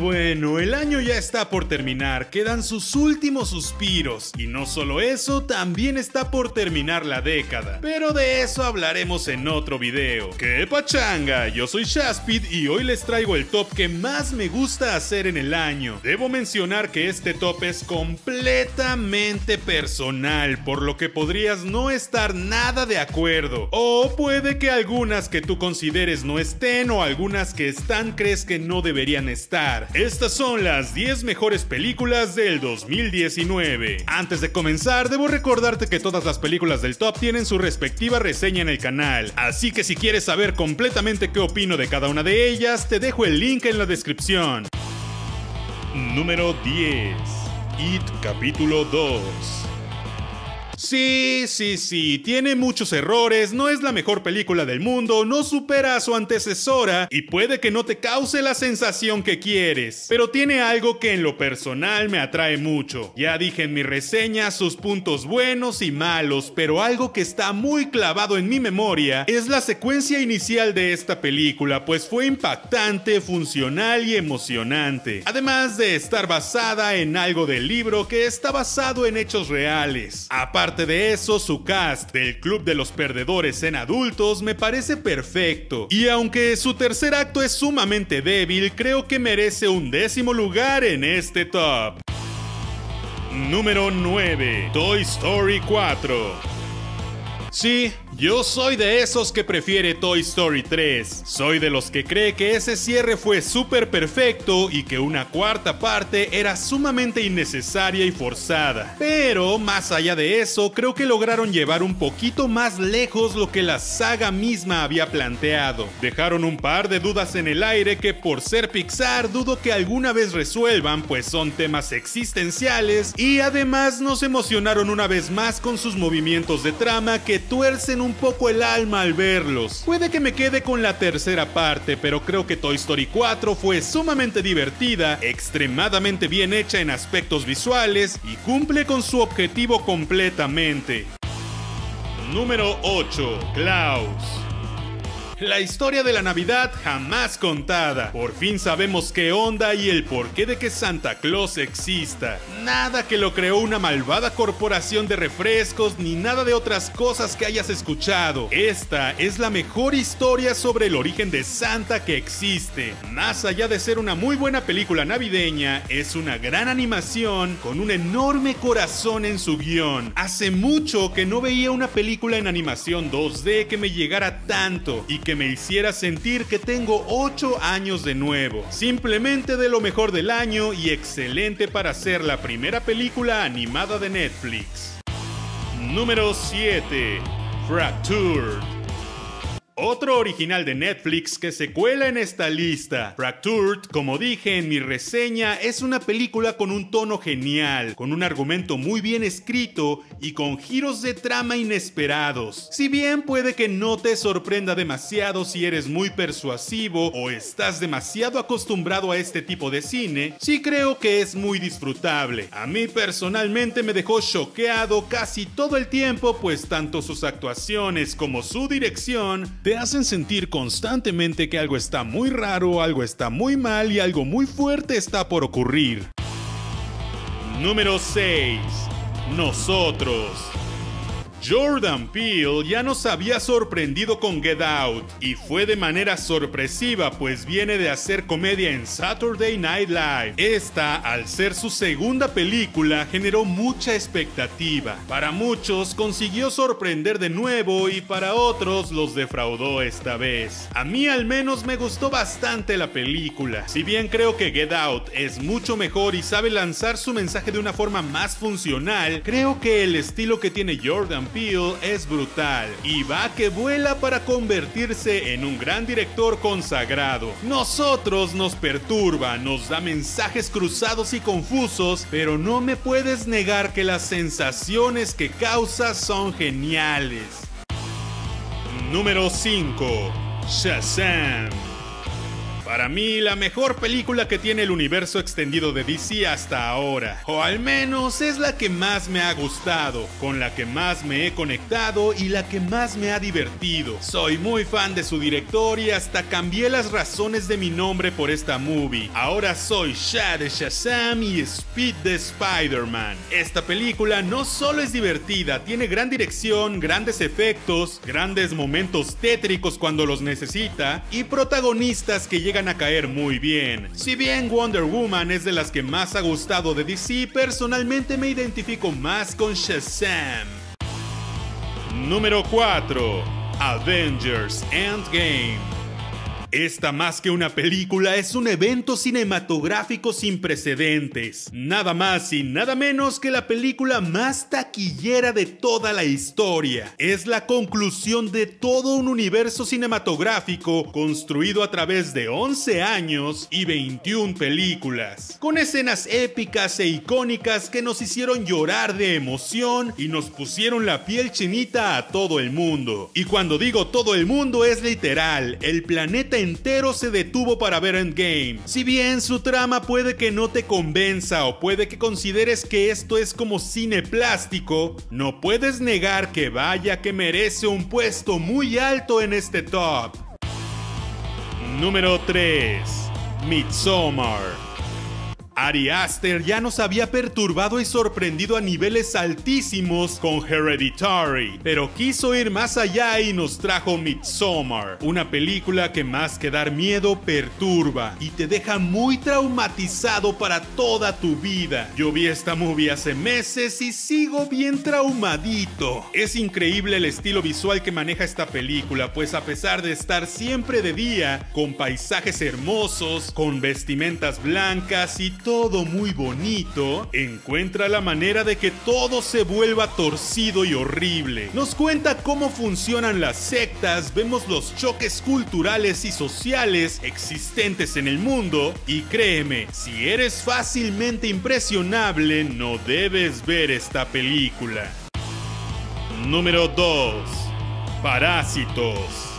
bueno, el año ya está por terminar, quedan sus últimos suspiros. Y no solo eso, también está por terminar la década. Pero de eso hablaremos en otro video. ¡Qué pachanga! Yo soy Shaspid y hoy les traigo el top que más me gusta hacer en el año. Debo mencionar que este top es completamente personal, por lo que podrías no estar nada de acuerdo. O puede que algunas que tú consideres no estén o algunas que están crees que no deberían estar. Estas son las 10 mejores películas del 2019. Antes de comenzar, debo recordarte que todas las películas del top tienen su respectiva reseña en el canal, así que si quieres saber completamente qué opino de cada una de ellas, te dejo el link en la descripción. Número 10. It capítulo 2. Sí, sí, sí, tiene muchos errores, no es la mejor película del mundo, no supera a su antecesora y puede que no te cause la sensación que quieres, pero tiene algo que en lo personal me atrae mucho. Ya dije en mi reseña sus puntos buenos y malos, pero algo que está muy clavado en mi memoria es la secuencia inicial de esta película, pues fue impactante, funcional y emocionante, además de estar basada en algo del libro que está basado en hechos reales. Aparte de eso, su cast del Club de los Perdedores en adultos me parece perfecto. Y aunque su tercer acto es sumamente débil, creo que merece un décimo lugar en este top. Número 9. Toy Story 4. Sí, yo soy de esos que prefiere Toy Story 3. Soy de los que cree que ese cierre fue súper perfecto y que una cuarta parte era sumamente innecesaria y forzada. Pero más allá de eso, creo que lograron llevar un poquito más lejos lo que la saga misma había planteado. Dejaron un par de dudas en el aire que por ser Pixar dudo que alguna vez resuelvan, pues son temas existenciales y además nos emocionaron una vez más con sus movimientos de trama que tuercen un poco el alma al verlos. Puede que me quede con la tercera parte, pero creo que Toy Story 4 fue sumamente divertida, extremadamente bien hecha en aspectos visuales y cumple con su objetivo completamente. Número 8. Klaus. La historia de la Navidad jamás contada. Por fin sabemos qué onda y el porqué de que Santa Claus exista. Nada que lo creó una malvada corporación de refrescos ni nada de otras cosas que hayas escuchado. Esta es la mejor historia sobre el origen de Santa que existe. Más allá de ser una muy buena película navideña, es una gran animación con un enorme corazón en su guion. Hace mucho que no veía una película en animación 2D que me llegara tanto y que me hiciera sentir que tengo 8 años de nuevo. Simplemente de lo mejor del año y excelente para ser la primera película animada de Netflix. Número 7. Fractured. Otro original de Netflix que se cuela en esta lista. Fractured, como dije en mi reseña, es una película con un tono genial, con un argumento muy bien escrito y con giros de trama inesperados. Si bien puede que no te sorprenda demasiado si eres muy persuasivo o estás demasiado acostumbrado a este tipo de cine, sí creo que es muy disfrutable. A mí personalmente me dejó choqueado casi todo el tiempo, pues tanto sus actuaciones como su dirección te hacen sentir constantemente que algo está muy raro, algo está muy mal y algo muy fuerte está por ocurrir. Número 6. Nosotros. Jordan Peele ya nos había sorprendido con Get Out y fue de manera sorpresiva pues viene de hacer comedia en Saturday Night Live. Esta, al ser su segunda película, generó mucha expectativa. Para muchos consiguió sorprender de nuevo y para otros los defraudó esta vez. A mí al menos me gustó bastante la película. Si bien creo que Get Out es mucho mejor y sabe lanzar su mensaje de una forma más funcional, creo que el estilo que tiene Jordan Es brutal y va que vuela para convertirse en un gran director consagrado. Nosotros nos perturba, nos da mensajes cruzados y confusos, pero no me puedes negar que las sensaciones que causa son geniales. Número 5. Shazam. Para mí, la mejor película que tiene el universo extendido de DC hasta ahora. O al menos es la que más me ha gustado, con la que más me he conectado y la que más me ha divertido. Soy muy fan de su director y hasta cambié las razones de mi nombre por esta movie. Ahora soy Shad de Shazam y Speed de Spider-Man. Esta película no solo es divertida, tiene gran dirección, grandes efectos, grandes momentos tétricos cuando los necesita y protagonistas que llegan a caer muy bien. Si bien Wonder Woman es de las que más ha gustado de DC, personalmente me identifico más con Shazam. Número 4. Avengers Endgame. Esta más que una película es un evento cinematográfico sin precedentes. Nada más y nada menos que la película más taquillera de toda la historia. Es la conclusión de todo un universo cinematográfico construido a través de 11 años y 21 películas. Con escenas épicas e icónicas que nos hicieron llorar de emoción y nos pusieron la piel chinita a todo el mundo. Y cuando digo todo el mundo es literal, el planeta entero se detuvo para ver Endgame. Si bien su trama puede que no te convenza o puede que consideres que esto es como cine plástico, no puedes negar que vaya que merece un puesto muy alto en este top. Número 3. Midsommar. Ari Aster ya nos había perturbado y sorprendido a niveles altísimos con Hereditary, pero quiso ir más allá y nos trajo Midsommar, una película que más que dar miedo perturba y te deja muy traumatizado para toda tu vida. Yo vi esta movie hace meses y sigo bien traumadito. Es increíble el estilo visual que maneja esta película, pues a pesar de estar siempre de día, con paisajes hermosos, con vestimentas blancas y todo muy bonito, encuentra la manera de que todo se vuelva torcido y horrible. Nos cuenta cómo funcionan las sectas, vemos los choques culturales y sociales existentes en el mundo y créeme, si eres fácilmente impresionable, no debes ver esta película. Número 2. Parásitos.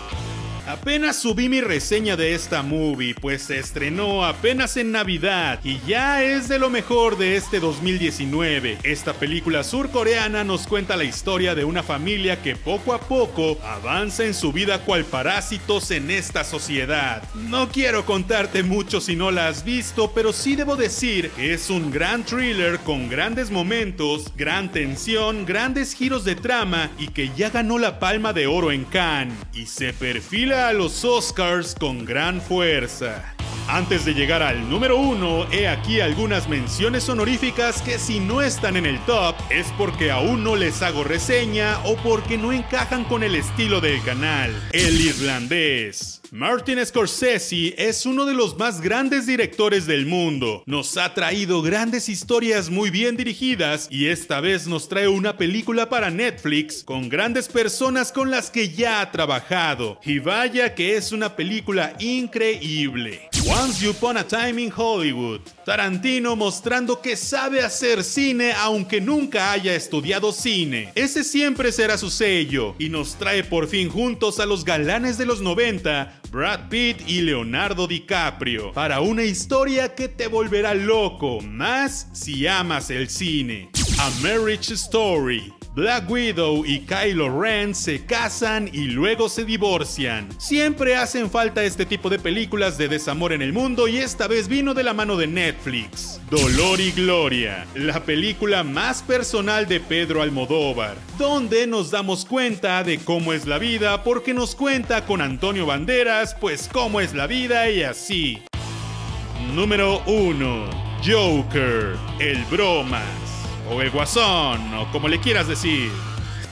Apenas subí mi reseña de esta movie, pues se estrenó apenas en Navidad y ya es de lo mejor de este 2019. Esta película surcoreana nos cuenta la historia de una familia que poco a poco avanza en su vida cual parásitos en esta sociedad. No quiero contarte mucho si no la has visto, pero sí debo decir que es un gran thriller con grandes momentos, gran tensión, grandes giros de trama y que ya ganó la palma de oro en Cannes y se perfila a los Oscars con gran fuerza. Antes de llegar al número uno, he aquí algunas menciones honoríficas que si no están en el top es porque aún no les hago reseña o porque no encajan con el estilo del canal. El irlandés. Martin Scorsese es uno de los más grandes directores del mundo. Nos ha traído grandes historias muy bien dirigidas y esta vez nos trae una película para Netflix con grandes personas con las que ya ha trabajado. Y vaya que es una película increíble. Once Upon a Time in Hollywood. Tarantino mostrando que sabe hacer cine aunque nunca haya estudiado cine. Ese siempre será su sello y nos trae por fin juntos a los galanes de los 90, Brad Pitt y Leonardo DiCaprio, para una historia que te volverá loco, más si amas el cine. A Marriage Story. Black Widow y Kylo Ren se casan y luego se divorcian. Siempre hacen falta este tipo de películas de desamor en el mundo y esta vez vino de la mano de Netflix. Dolor y Gloria, la película más personal de Pedro Almodóvar, donde nos damos cuenta de cómo es la vida porque nos cuenta con Antonio Banderas, pues cómo es la vida y así. Número 1. Joker, el bromas o el guasón, o como le quieras decir.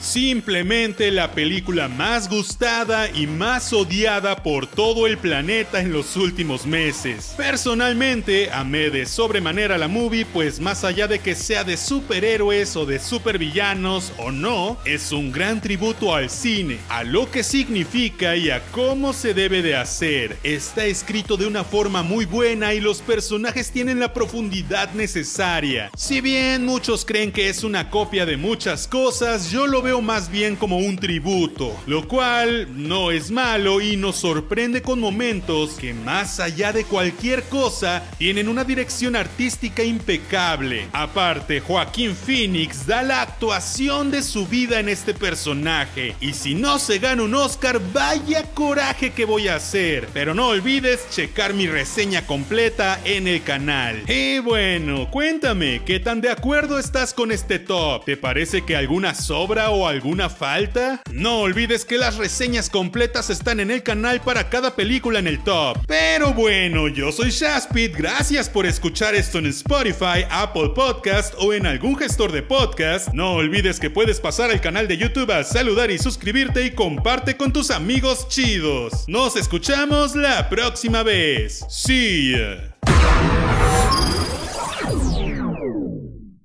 Simplemente la película más gustada y más odiada por todo el planeta en los últimos meses. Personalmente amé de sobremanera la movie pues más allá de que sea de superhéroes o de supervillanos o no, es un gran tributo al cine, a lo que significa y a cómo se debe de hacer. Está escrito de una forma muy buena y los personajes tienen la profundidad necesaria. Si bien muchos creen que es una copia de muchas cosas, yo lo veo más bien como un tributo, lo cual no es malo y nos sorprende con momentos que más allá de cualquier cosa tienen una dirección artística impecable. Aparte, Joaquín Phoenix da la actuación de su vida en este personaje y si no se gana un Oscar, vaya coraje que voy a hacer. Pero no olvides checar mi reseña completa en el canal. Y bueno, cuéntame, ¿qué tan de acuerdo estás con este top? ¿Te parece que alguna sobra alguna falta? No olvides que las reseñas completas están en el canal para cada película en el top. Pero bueno, yo soy Shaspit, gracias por escuchar esto en Spotify, Apple Podcast o en algún gestor de podcast. No olvides que puedes pasar al canal de YouTube a saludar y suscribirte y comparte con tus amigos chidos. Nos escuchamos la próxima vez. See ya.